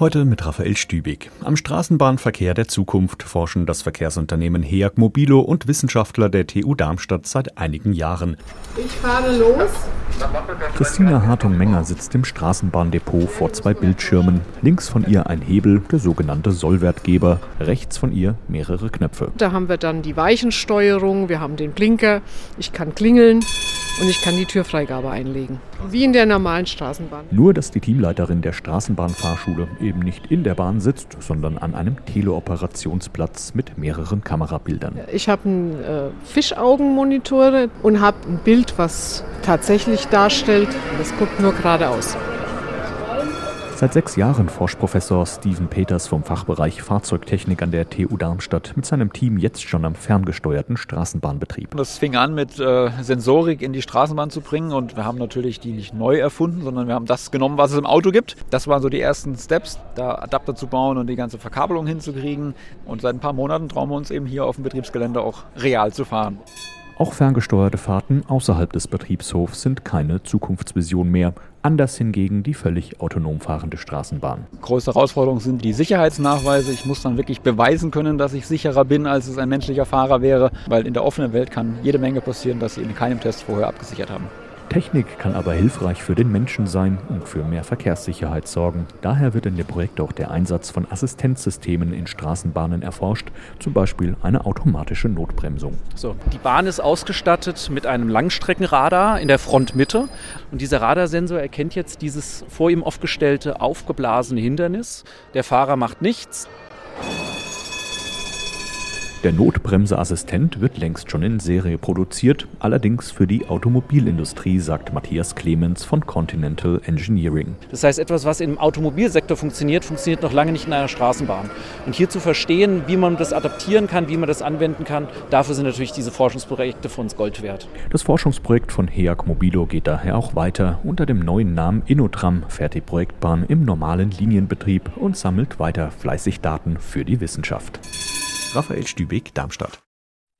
Heute mit Raphael Stübig. Am Straßenbahnverkehr der Zukunft forschen das Verkehrsunternehmen HEAG Mobilo und Wissenschaftler der TU Darmstadt seit einigen Jahren. Ich fahre los. Christina Hartung-Menger sitzt im Straßenbahndepot vor zwei Bildschirmen. Links von ihr ein Hebel, der sogenannte Sollwertgeber. Rechts von ihr mehrere Knöpfe. Da haben wir dann die Weichensteuerung, wir haben den Blinker, ich kann klingeln und ich kann die Türfreigabe einlegen. Wie in der normalen Straßenbahn. Nur, dass die Teamleiterin der Straßenbahnfahrschule eben nicht in der Bahn sitzt, sondern an einem Teleoperationsplatz mit mehreren Kamerabildern. Ich habe einen äh, Fischaugenmonitor und habe ein Bild, was tatsächlich darstellt. Das guckt nur geradeaus. Seit sechs Jahren forscht Professor Steven Peters vom Fachbereich Fahrzeugtechnik an der TU Darmstadt mit seinem Team jetzt schon am ferngesteuerten Straßenbahnbetrieb. Das fing an mit äh, Sensorik in die Straßenbahn zu bringen und wir haben natürlich die nicht neu erfunden, sondern wir haben das genommen, was es im Auto gibt. Das waren so die ersten Steps, da Adapter zu bauen und die ganze Verkabelung hinzukriegen. Und seit ein paar Monaten trauen wir uns eben hier auf dem Betriebsgelände auch real zu fahren. Auch ferngesteuerte Fahrten außerhalb des Betriebshofs sind keine Zukunftsvision mehr. Anders hingegen die völlig autonom fahrende Straßenbahn. Größte Herausforderung sind die Sicherheitsnachweise. Ich muss dann wirklich beweisen können, dass ich sicherer bin, als es ein menschlicher Fahrer wäre, weil in der offenen Welt kann jede Menge passieren, dass Sie in keinem Test vorher abgesichert haben. Technik kann aber hilfreich für den Menschen sein und für mehr Verkehrssicherheit sorgen. Daher wird in dem Projekt auch der Einsatz von Assistenzsystemen in Straßenbahnen erforscht, zum Beispiel eine automatische Notbremsung. So, die Bahn ist ausgestattet mit einem Langstreckenradar in der Frontmitte und dieser Radarsensor erkennt jetzt dieses vor ihm aufgestellte aufgeblasene Hindernis. Der Fahrer macht nichts. Der Notbremseassistent wird längst schon in Serie produziert, allerdings für die Automobilindustrie, sagt Matthias Clemens von Continental Engineering. Das heißt, etwas, was im Automobilsektor funktioniert, funktioniert noch lange nicht in einer Straßenbahn. Und hier zu verstehen, wie man das adaptieren kann, wie man das anwenden kann, dafür sind natürlich diese Forschungsprojekte für uns Gold wert. Das Forschungsprojekt von HEAG Mobilo geht daher auch weiter. Unter dem neuen Namen Innotram fährt die Projektbahn im normalen Linienbetrieb und sammelt weiter fleißig Daten für die Wissenschaft. Raphael Stübig, Darmstadt.